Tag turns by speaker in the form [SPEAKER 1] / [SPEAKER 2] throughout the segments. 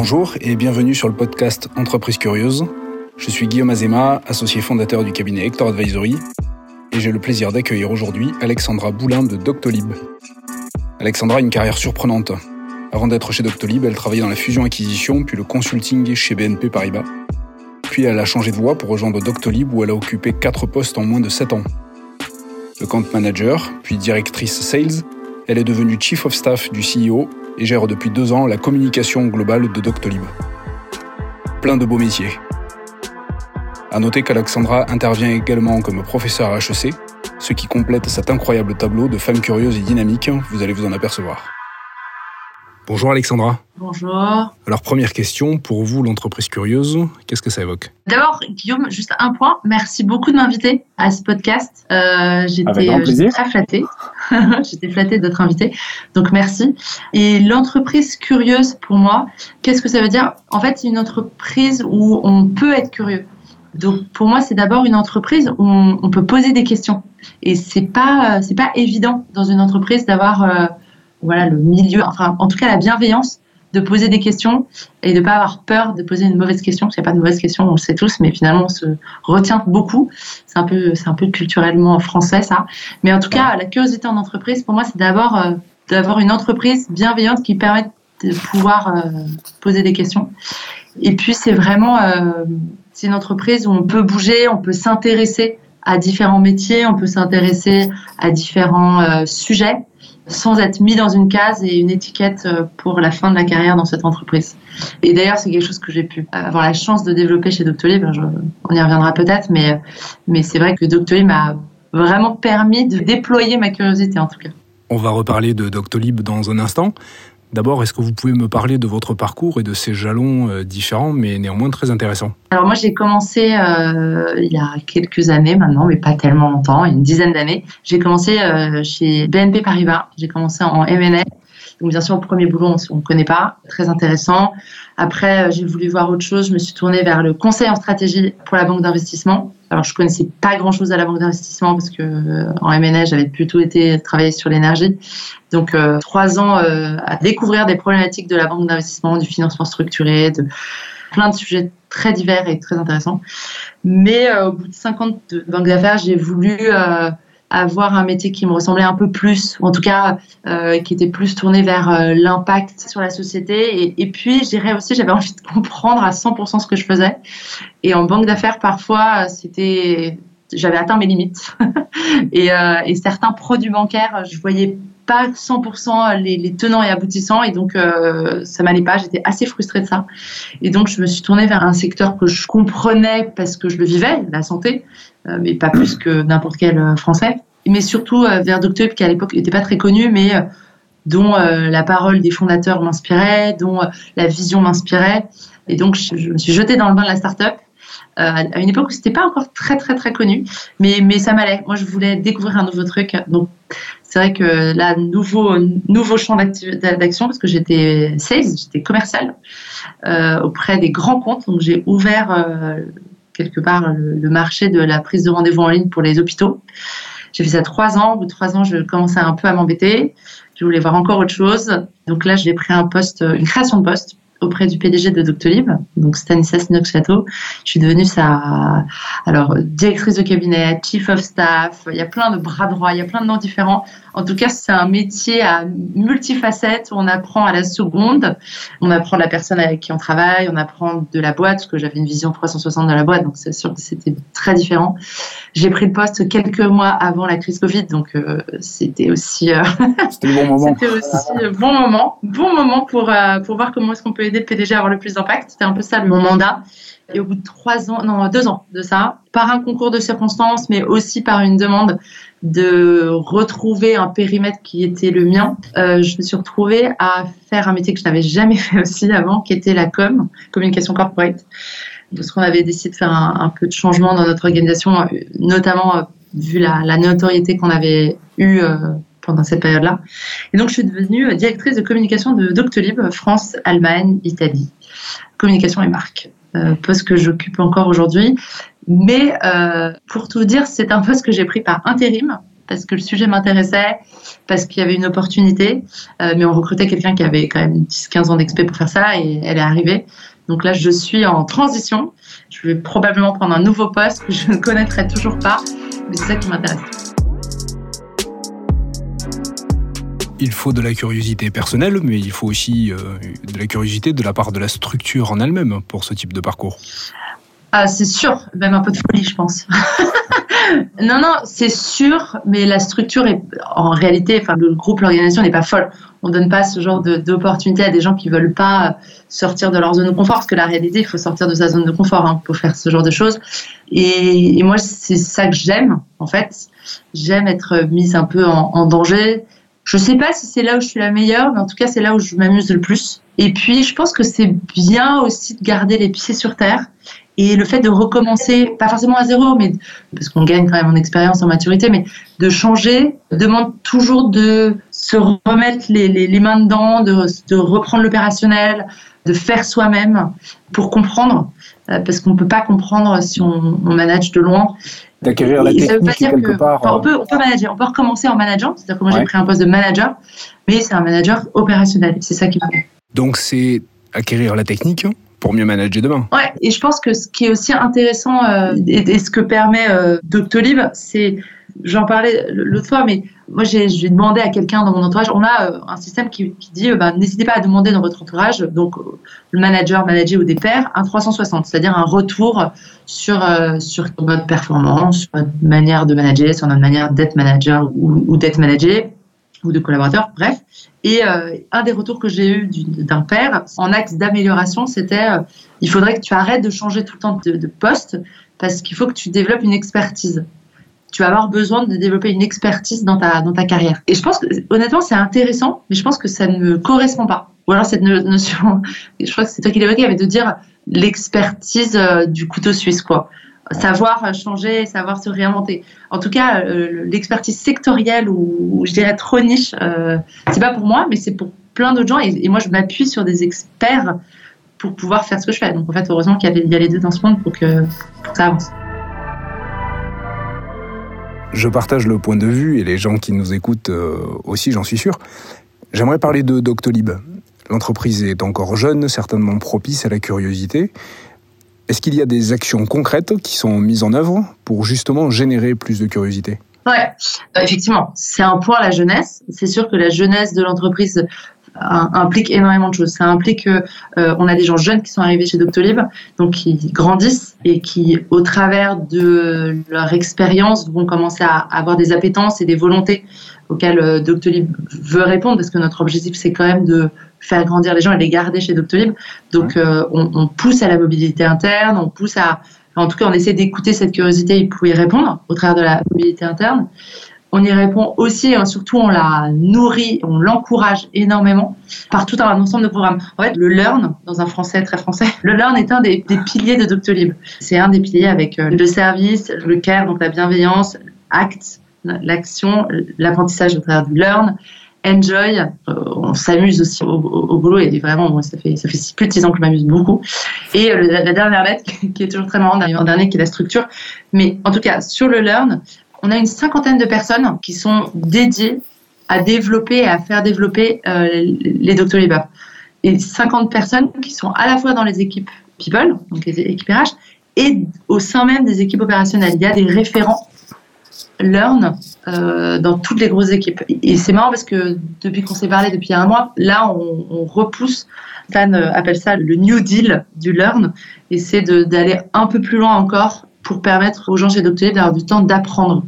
[SPEAKER 1] Bonjour et bienvenue sur le podcast Entreprise Curieuse. Je suis Guillaume Azema, associé fondateur du cabinet Hector Advisory, et j'ai le plaisir d'accueillir aujourd'hui Alexandra Boulin de Doctolib. Alexandra a une carrière surprenante. Avant d'être chez Doctolib, elle travaillait dans la fusion-acquisition, puis le consulting chez BNP Paribas. Puis elle a changé de voie pour rejoindre Doctolib où elle a occupé quatre postes en moins de 7 ans. Le compte manager, puis directrice sales, elle est devenue chief of staff du CEO et gère depuis deux ans la communication globale de Doctolib. Plein de beaux métiers. À noter qu'Alexandra intervient également comme professeur à HEC, ce qui complète cet incroyable tableau de femme curieuse et dynamique, vous allez vous en apercevoir. Bonjour Alexandra.
[SPEAKER 2] Bonjour.
[SPEAKER 1] Alors première question, pour vous l'entreprise curieuse, qu'est-ce que ça évoque?
[SPEAKER 2] D'abord Guillaume, juste un point, merci beaucoup de m'inviter à ce podcast. Euh, J'étais euh, très flattée. J'étais flattée d'être invitée, donc merci. Et l'entreprise curieuse pour moi, qu'est-ce que ça veut dire? En fait, c'est une entreprise où on peut être curieux. Donc pour moi, c'est d'abord une entreprise où on, peut poser des questions. Et c'est pas c'est pas évident dans une entreprise d'avoir euh, voilà le milieu, enfin en tout cas la bienveillance de poser des questions et de pas avoir peur de poser une mauvaise question. Parce n'y a pas de mauvaise question, on le sait tous, mais finalement on se retient beaucoup. C'est un peu c'est un peu culturellement français ça. Mais en tout cas, la curiosité en entreprise, pour moi, c'est d'abord euh, d'avoir une entreprise bienveillante qui permet de pouvoir euh, poser des questions. Et puis c'est vraiment c'est une entreprise où on peut bouger, on peut s'intéresser à différents métiers, on peut s'intéresser à différents euh, sujets sans être mis dans une case et une étiquette euh, pour la fin de la carrière dans cette entreprise. Et d'ailleurs, c'est quelque chose que j'ai pu avoir la chance de développer chez Doctolib. on y reviendra peut-être, mais, mais c'est vrai que Doctolib m'a vraiment permis de déployer ma curiosité en tout cas.
[SPEAKER 1] On va reparler de Doctolib dans un instant. D'abord, est-ce que vous pouvez me parler de votre parcours et de ces jalons euh, différents, mais néanmoins très intéressants?
[SPEAKER 2] Alors moi, j'ai commencé euh, il y a quelques années maintenant, mais pas tellement longtemps, une dizaine d'années. J'ai commencé euh, chez BNP Paribas. J'ai commencé en M&A. Donc bien sûr, au premier boulot, on ne connaît pas, très intéressant. Après, j'ai voulu voir autre chose. Je me suis tournée vers le conseil en stratégie pour la banque d'investissement. Alors, je connaissais pas grand-chose à la banque d'investissement parce que euh, en j'avais plutôt été travailler sur l'énergie. Donc, euh, trois ans euh, à découvrir des problématiques de la banque d'investissement, du financement structuré, de plein de sujets très divers et très intéressants. Mais au bout de 50 de banque d'affaires, j'ai voulu avoir un métier qui me ressemblait un peu plus, ou en tout cas euh, qui était plus tourné vers euh, l'impact sur la société. Et, puis, je dirais aussi, j'avais envie de comprendre à 100% ce que je faisais. Et en banque d'affaires, parfois, c'était, j'avais atteint mes limites. et, euh, et, certains produits bancaires, je voyais pas 100% les, les, tenants et aboutissants et donc ça m'allait pas j'étais assez frustrée de ça et donc je me suis tournée vers un secteur que je comprenais parce que je le vivais la santé mais pas plus que n'importe quel euh, Français. Mais surtout euh, vers Doctolib, qui à l'époque n'était pas très connu, mais dont la parole des fondateurs m'inspirait, dont la vision m'inspirait. Et donc, je, me suis jetée dans le bain de la start-up à une époque où c'était pas encore très très très connu, mais mais ça m'allait. Moi, je voulais découvrir un nouveau truc. Donc, c'est vrai que là, nouveau nouveau champ d'action parce que j'étais sales, j'étais commercial auprès des grands comptes. Donc, j'ai ouvert quelque part le, marché de la prise de rendez-vous en ligne pour les hôpitaux. J'ai fait ça trois ans. Au bout de trois ans, je commençais un peu à m'embêter. Je voulais voir encore autre chose. Donc là, j'ai pris un poste, une création de poste auprès du PDG de Doctolib, donc Stanislas Noxato. Je suis devenue sa alors directrice de cabinet, chief of staff. Il y a plein de bras droits, il y a plein de noms différents. En tout cas, c'est un métier à multifacettes où on apprend à la seconde. On apprend la personne avec qui on travaille, on apprend de la boîte, parce que j'avais une vision 360 de la boîte, donc c'est sûr que c'était très différent. J'ai pris le poste quelques mois avant la crise Covid, donc euh, c'était aussi,
[SPEAKER 1] euh, c'était le bon moment.
[SPEAKER 2] c'était aussi bon moment, bon moment pour euh, pour voir comment est-ce qu'on peut aider le PDG à avoir le plus d'impact. C'était un peu ça mon mandat. Et au bout de trois ans, non, deux ans de ça, par un concours de circonstances, mais aussi par une demande de retrouver un périmètre qui était le mien, euh, je me suis retrouvée à faire un métier que je n'avais jamais fait aussi avant, qui était la com, communication corporate. Parce qu'on avait décidé de faire un, peu de changement dans notre organisation, euh, notamment euh, vu la, notoriété qu'on avait eue pendant cette période-là. Et donc, je suis devenue directrice de communication de Doctolib, France, Allemagne, Italie, communication et marque. Euh, poste que j'occupe encore aujourd'hui. Mais euh, pour tout dire, c'est un poste que j'ai pris par intérim parce que le sujet m'intéressait, parce qu'il y avait une opportunité. Euh, mais on recrutait quelqu'un qui avait quand même 10-15 ans d'expé pour faire ça et elle est arrivée. Donc là, je suis en transition. Je vais probablement prendre un nouveau poste que je ne connaîtrai toujours pas, mais c'est ça qui m'intéresse.
[SPEAKER 1] Il faut de la curiosité personnelle, mais il faut aussi euh, de la curiosité de la part de la structure en elle-même pour ce type de parcours.
[SPEAKER 2] Ah, c'est sûr, même un peu de folie, je pense. non, non, c'est sûr, mais la structure est, en réalité, enfin, le groupe, l'organisation n'est pas folle. On donne pas ce genre d'opportunité à des gens qui veulent pas sortir de leur zone de confort, parce que la réalité, il faut sortir de sa zone de confort hein, pour faire ce genre de choses. Et, moi, c'est ça que j'aime, en fait. J'aime être mise un peu en danger. Je sais pas si c'est là où je suis la meilleure, mais en tout cas, c'est là où je m'amuse le plus. Et puis, je pense que c'est bien aussi de garder les pieds sur terre et le fait de recommencer, pas forcément à zéro, mais parce qu'on gagne quand même en expérience, en maturité, mais de changer demande toujours de se remettre les, mains dedans, de, reprendre l'opérationnel, de faire soi-même pour comprendre, euh, parce qu'on ne peut pas comprendre si on manage de loin.
[SPEAKER 1] D'acquérir la technique quelque part.
[SPEAKER 2] on, peut, on peut manager, on peut recommencer en manageant, c'est-à-dire que moi j'ai pris un poste de manager, mais c'est un manager opérationnel, c'est ça qui me
[SPEAKER 1] Donc c'est acquérir la technique, pour mieux manager demain.
[SPEAKER 2] Ouais, et je pense que ce qui est aussi intéressant euh, et, ce que permet euh, Doctolib, c'est, j'en parlais l'autre fois, mais moi j'ai demandé à quelqu'un dans mon entourage, on a euh, un système qui, dit, bah, n'hésitez pas à demander dans votre entourage, donc le manager, manager ou des pairs, un 360, c'est-à-dire un retour sur, sur votre performance, sur votre manière de manager, sur notre manière d'être manager ou, d'être managé ou de collaborateurs, bref. Et euh, un des retours que j'ai eu d'un père en axe d'amélioration, c'était euh, il faudrait que tu arrêtes de changer tout le temps de, poste parce qu'il faut que tu développes une expertise. Tu vas avoir besoin de développer une expertise dans ta, dans ta carrière. Et je pense que, honnêtement, c'est intéressant, mais je pense que ça ne me correspond pas. Ou alors cette notion, je crois que c'est toi qui l'évoquais, avait de dire l'expertise euh, du couteau suisse, quoi savoir changer, savoir se réinventer. En tout cas, euh, l'expertise sectorielle ou, je dirais trop niche, euh, c'est pas pour moi, mais c'est pour plein d'autres gens. Et, moi, je m'appuie sur des experts pour pouvoir faire ce que je fais. Donc, en fait, heureusement qu'il y, a les deux dans ce monde pour que, ça avance.
[SPEAKER 1] Je partage le point de vue et les gens qui nous écoutent euh, aussi, j'en suis sûr. J'aimerais parler de Doctolib. L'entreprise est encore jeune, certainement propice à la curiosité. Est-ce qu'il y a des actions concrètes qui sont mises en œuvre pour justement générer plus de curiosité?
[SPEAKER 2] Ouais, euh, effectivement, c'est un point la jeunesse. C'est sûr que la jeunesse de l'entreprise implique énormément de choses. Ça implique qu'on euh, on a des gens jeunes qui sont arrivés chez Doctolib, donc qui grandissent et qui, au travers de leur expérience, vont commencer à avoir des appétences et des volontés auxquelles Doctolib veut répondre, parce que notre objectif, c'est quand même de faire grandir les gens et les garder chez Doctolib. Donc, euh, on, on, pousse à la mobilité interne, on pousse à, en tout cas, on essaie d'écouter cette curiosité pour y répondre au travers de la mobilité interne. On y répond aussi, et surtout, on la nourrit, on l'encourage énormément par tout un ensemble de programmes. En fait, le Learn, dans un français très français, le Learn est un des, piliers de Doctolib. C'est un des piliers avec euh, le service, le care, donc la bienveillance, ACT, l'action, l'apprentissage au travers du Learn, enjoy. Euh, on s'amuse aussi au, boulot et vraiment, ça fait, ça fait plus de six ans que je m'amuse beaucoup. Et euh, la, dernière lettre, qui est toujours très marrante, en dernier, qui est la structure. Mais en tout cas, sur le Learn, on a une cinquantaine de personnes qui sont dédiées à développer et à faire développer euh, les Doctolib. Et 50 personnes qui sont à la fois dans les équipes People, donc les équipes RH, et au sein même des équipes opérationnelles. Il y a des référents learn euh, dans toutes les grosses équipes. Et c'est marrant parce que depuis qu'on s'est parlé depuis un mois, là, on, on repousse. Fan euh, appelle ça le New Deal du learn, et c'est d'aller un peu plus loin encore pour permettre aux gens chez Doctolib d'avoir du temps d'apprendre.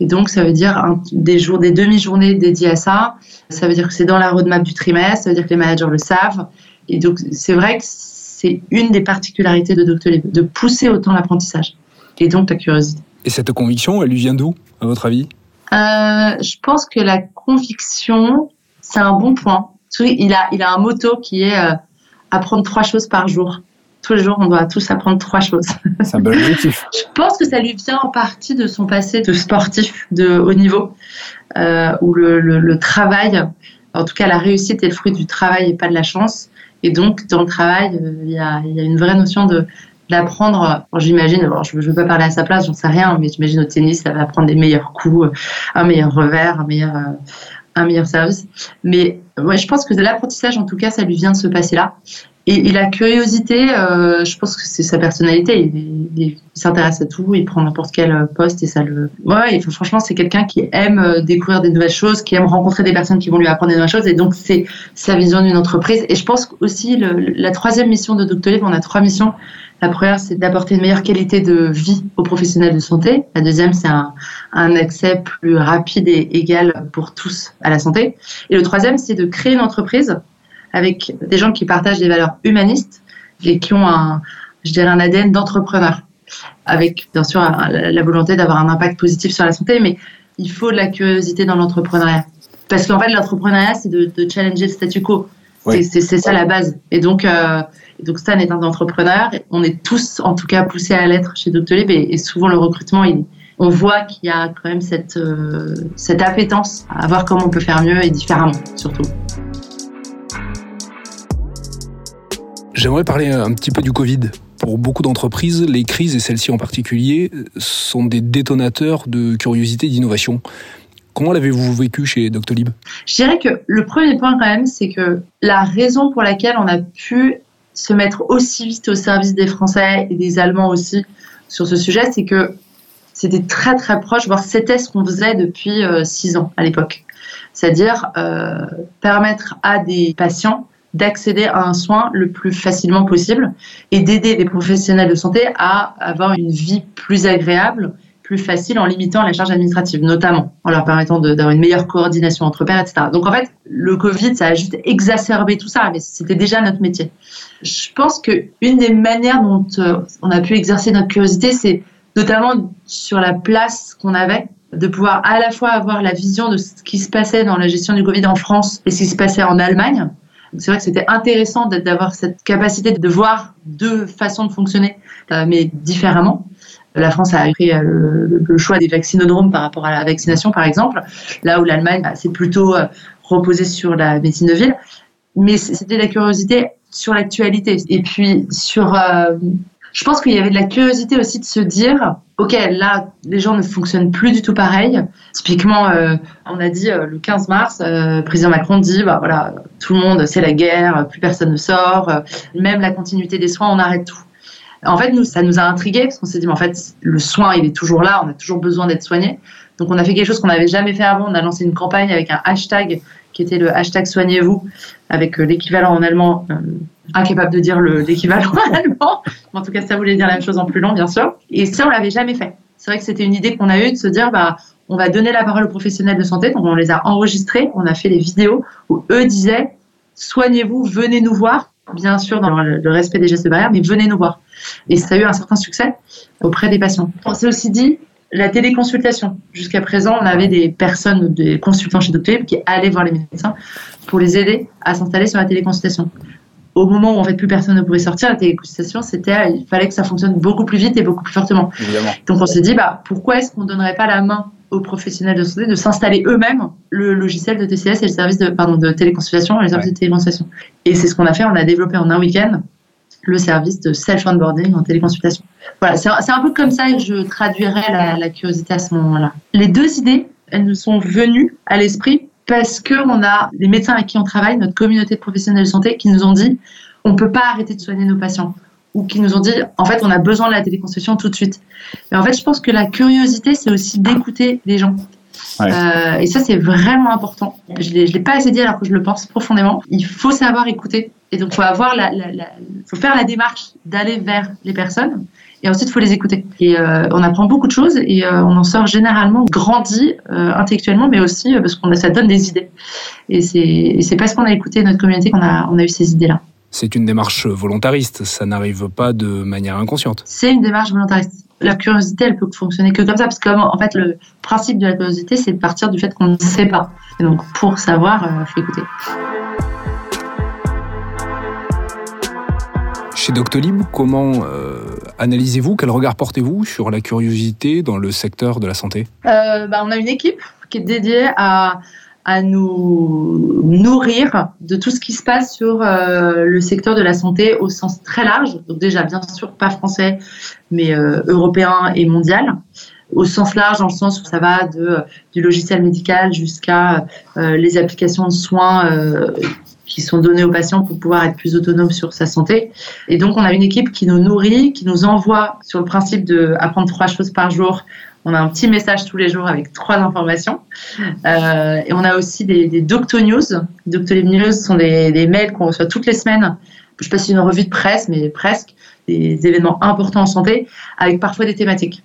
[SPEAKER 2] Et donc, ça veut dire des jours, des demi-journées dédiées à ça. Ça veut dire que c'est dans la roadmap du trimestre. Ça veut dire que les managers le savent. Et donc, c'est vrai que c'est une des particularités de Doctolib, de pousser autant l'apprentissage et donc ta curiosité.
[SPEAKER 1] Et cette conviction, elle lui vient d'où, à votre avis?
[SPEAKER 2] Euh, Je pense que la conviction, c'est un bon point. Il a, il a un motto qui est euh, apprendre trois choses par jour. Tous les jours, on doit tous apprendre trois choses.
[SPEAKER 1] C'est un bon objectif.
[SPEAKER 2] Je pense que ça lui vient en partie de son passé de sportif de haut niveau, euh, où le, le, travail, en tout cas la réussite est le fruit du travail et pas de la chance. Et donc, dans le travail, il y a, il y a une vraie notion de d'apprendre, j'imagine, je ne veux pas parler à sa place, j'en sais rien, mais j'imagine au tennis, ça va apprendre des meilleurs coups, un meilleur revers, un meilleur, un meilleur service. Mais je pense que l'apprentissage, en tout cas, ça lui vient de se passer là. Et, la curiosité, euh, je pense que c'est sa personnalité. Il, s'intéresse à tout, il prend n'importe quel poste et ça le. Ouais, franchement, c'est quelqu'un qui aime euh, découvrir des nouvelles choses, qui aime rencontrer des personnes qui vont lui apprendre des nouvelles choses. Et donc, c'est sa vision d'une entreprise. Et je pense aussi, la troisième mission de Doctolib, on a trois missions. La première, c'est d'apporter une meilleure qualité de vie aux professionnels de santé. La deuxième, c'est un, un, accès plus rapide et égal pour tous à la santé. Et le troisième, c'est de créer une entreprise avec des gens qui partagent des valeurs humanistes et qui ont un, je dirais, un ADN d'entrepreneur, avec bien sûr la volonté d'avoir un impact positif sur la santé, mais il faut de la curiosité dans l'entrepreneuriat. Parce qu'en fait, l'entrepreneuriat, c'est de, challenger le statu quo. C'est ça la base. Et donc, euh, donc Stan est un entrepreneur. On est tous, en tout cas, poussés à l'être chez Doctolib. Et, et souvent, le recrutement, on voit qu'il y a quand même cette, euh, cette appétence à voir comment on peut faire mieux et différemment, surtout.
[SPEAKER 1] J'aimerais parler un petit peu du Covid. Pour beaucoup d'entreprises, les crises, et celle-ci en particulier, sont des détonateurs de curiosité et d'innovation. Comment l'avez-vous vécu chez Doctolib?
[SPEAKER 2] Je dirais que le premier point quand même, c'est que la raison pour laquelle on a pu se mettre aussi vite au service des Français et des Allemands aussi sur ce sujet, c'est que c'était très très proche, voire c'était ce qu'on faisait depuis euh, six ans à l'époque. C'est-à-dire euh, permettre à des patients d'accéder à un soin le plus facilement possible et d'aider les professionnels de santé à avoir une vie plus agréable, plus facile en limitant la charge administrative, notamment en leur permettant d'avoir une meilleure coordination entre pairs, etc. Donc en fait, le Covid, ça a juste exacerbé tout ça, mais c'était déjà notre métier. Je pense que une des manières dont euh, on a pu exercer notre curiosité, c'est notamment sur la place qu'on avait de pouvoir à la fois avoir la vision de ce qui se passait dans la gestion du Covid en France et ce qui se passait en Allemagne, c'est vrai que c'était intéressant d'avoir cette capacité de voir deux façons de fonctionner, euh, mais différemment. La France a pris euh, le, choix des vaccinodromes par rapport à la vaccination, par exemple, là où l'Allemagne bah, s'est plutôt euh, reposée sur la médecine de ville. Mais c'était la curiosité sur l'actualité. Et puis sur je pense qu'il y avait de la curiosité aussi de se dire, ok, là, les gens ne fonctionnent plus du tout pareil. Typiquement, euh, on a dit euh, le 15 mars, euh, président Macron dit, bah voilà, tout le monde, c'est la guerre, plus personne ne sort, même la continuité des soins, on arrête tout. En fait, nous, ça nous a intrigués parce qu'on s'est dit, mais en fait, le soin, il est toujours là, on a toujours besoin d'être soigné. Donc, on a fait quelque chose qu'on n'avait jamais fait avant. On a lancé une campagne avec un hashtag qui était le hashtag soignez-vous, avec l'équivalent en allemand incapable de dire l'équivalent allemand. En tout cas, ça voulait dire la même chose en plus long, bien sûr. Et ça, on l'avait jamais fait. C'est vrai que c'était une idée qu'on a eue de se dire, bah, on va donner la parole aux professionnels de santé. Donc, on les a enregistrés. On a fait des vidéos où eux disaient, soignez-vous, venez nous voir. Bien sûr, dans le respect des gestes barrières, mais venez nous voir. Et ça a eu un certain succès auprès des patients. On s'est aussi dit, la téléconsultation. Jusqu'à présent, on avait des personnes, des consultants chez Doctolib qui allaient voir les médecins pour les aider à s'installer sur la téléconsultation au moment où en fait plus personne ne pouvait sortir, la téléconsultation, c'était il fallait que ça fonctionne beaucoup plus vite et beaucoup plus fortement. Donc on s'est dit bah pourquoi est-ce qu'on donnerait pas la main aux professionnels de santé de s'installer eux-mêmes le logiciel de TCS et le service de pardon de téléconsultation et le service de téléconsultation. Et c'est ce qu'on a fait, on a développé en un week-end le service de self-onboarding en téléconsultation. Voilà, c'est un peu comme ça que je traduirais la, la curiosité à ce moment-là. Les deux idées, elles nous sont venues à l'esprit parce qu'on a les médecins avec qui on travaille, notre communauté de professionnels de santé, qui nous ont dit on ne peut pas arrêter de soigner nos patients ou qui nous ont dit en fait on a besoin de la téléconsultation tout de suite. Mais en fait, je pense que la curiosité, c'est aussi d'écouter les gens. Euh, et ça, c'est vraiment important. Je ne l'ai pas assez dit alors que je le pense profondément. Il faut savoir écouter. Et donc, il faut, avoir la, faut faire la démarche d'aller vers les personnes et ensuite, il faut les écouter. Et euh, on apprend beaucoup de choses et euh, on en sort généralement grandi euh, intellectuellement, mais aussi parce qu'on ça donne des idées. Et c'est parce qu'on a écouté notre communauté qu'on a, on a eu ces idées-là.
[SPEAKER 1] C'est une démarche volontariste, ça n'arrive pas de manière inconsciente.
[SPEAKER 2] C'est une démarche volontariste. La curiosité, elle peut fonctionner que comme ça, parce que en fait, le principe de la curiosité, c'est de partir du fait qu'on ne sait pas. Et donc, pour savoir, il faut écouter.
[SPEAKER 1] Chez Doctolib, comment Analysez-vous? Quel regard portez-vous sur la curiosité dans le secteur de la santé?
[SPEAKER 2] Euh, bah, On a une équipe qui est dédiée à, à nous nourrir de tout ce qui se passe sur euh, le secteur de la santé au sens très large. Donc déjà, bien sûr, pas français, mais euh, européen et mondial. Au sens large, dans le sens où ça va de, du logiciel médical jusqu'à euh, les applications de soins qui sont données aux patients pour pouvoir être plus autonome sur sa santé. Et donc, on a une équipe qui nous nourrit, qui nous envoie sur le principe de apprendre trois choses par jour on a un petit message tous les jours avec trois informations. Euh, et on a aussi des, des Docto-News. News sont des, mails qu'on reçoit toutes les semaines. Je ne sais pas si une revue de presse, mais presque. Des événements importants en santé, avec parfois des thématiques.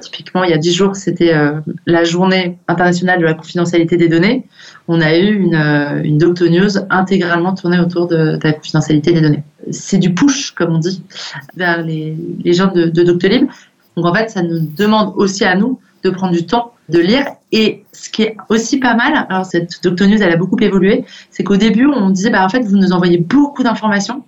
[SPEAKER 2] Typiquement, il y a dix jours, c'était euh, la journée internationale de la confidentialité des données. On a eu une, euh, intégralement tournée autour de, la confidentialité des données. C'est du push, comme on dit, vers les, gens de, de Doctolib. Donc en fait, ça nous demande aussi à nous de prendre du temps de lire. Et ce qui est aussi pas mal, alors cette Doctonews, elle a beaucoup évolué, c'est qu'au début, on disait, bah, en fait, vous nous envoyez beaucoup d'informations.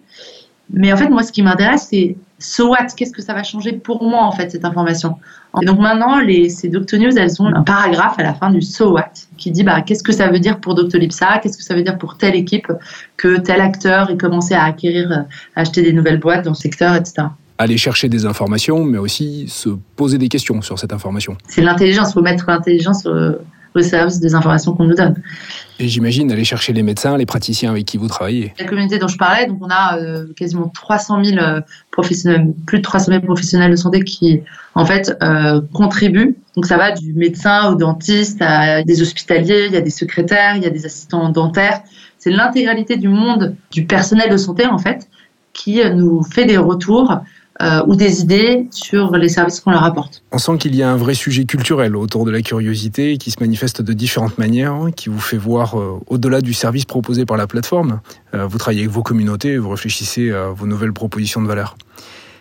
[SPEAKER 2] Mais en fait, moi, ce qui m'intéresse, c'est so what? Qu'est-ce que ça va changer pour moi, en fait, cette information? Et donc maintenant, les, ces Doctonews, elles ont un paragraphe à la fin du so what qui dit, bah, qu'est-ce que ça veut dire pour Doctolib ça Qu'est-ce que ça veut dire pour telle équipe que tel acteur ait commencé à acquérir, à acheter des nouvelles boîtes dans le secteur, etc
[SPEAKER 1] aller chercher des informations, mais aussi se poser des questions sur cette information.
[SPEAKER 2] C'est l'intelligence, il faut mettre l'intelligence au, service des informations qu'on nous donne.
[SPEAKER 1] Et j'imagine aller chercher les médecins, les praticiens avec qui vous travaillez.
[SPEAKER 2] La communauté dont je parlais, donc on a euh, quasiment 300 000 euh, professionnels, plus de 300 000 professionnels de santé qui en fait euh, contribuent. Donc ça va du médecin au dentiste, à des hospitaliers, il y a des secrétaires, il y a des assistants dentaires. C'est l'intégralité du monde du personnel de santé en fait qui nous fait des retours euh, ou des idées sur les services qu'on leur apporte.
[SPEAKER 1] On sent qu'il y a un vrai sujet culturel autour de la curiosité qui se manifeste de différentes manières, hein, qui vous fait voir euh, au-delà du service proposé par la plateforme. Euh, vous travaillez avec vos communautés, vous réfléchissez à vos nouvelles propositions de valeur.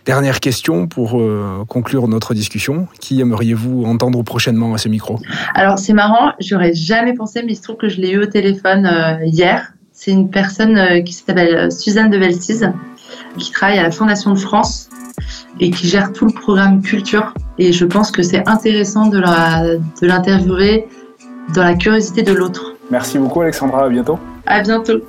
[SPEAKER 1] Dernière question pour conclure notre discussion. Qui aimeriez-vous entendre prochainement à ce micro?
[SPEAKER 2] Alors c'est marrant, j'aurais jamais pensé, mais il se trouve que je l'ai eu au téléphone hier. C'est une personne qui s'appelle Suzanne de Velsiz, qui travaille à la Fondation de France et qui gère tout le programme culture. Et je pense que c'est intéressant de l'interviewer dans la curiosité de l'autre.
[SPEAKER 1] Merci beaucoup Alexandra, à bientôt.
[SPEAKER 2] À bientôt.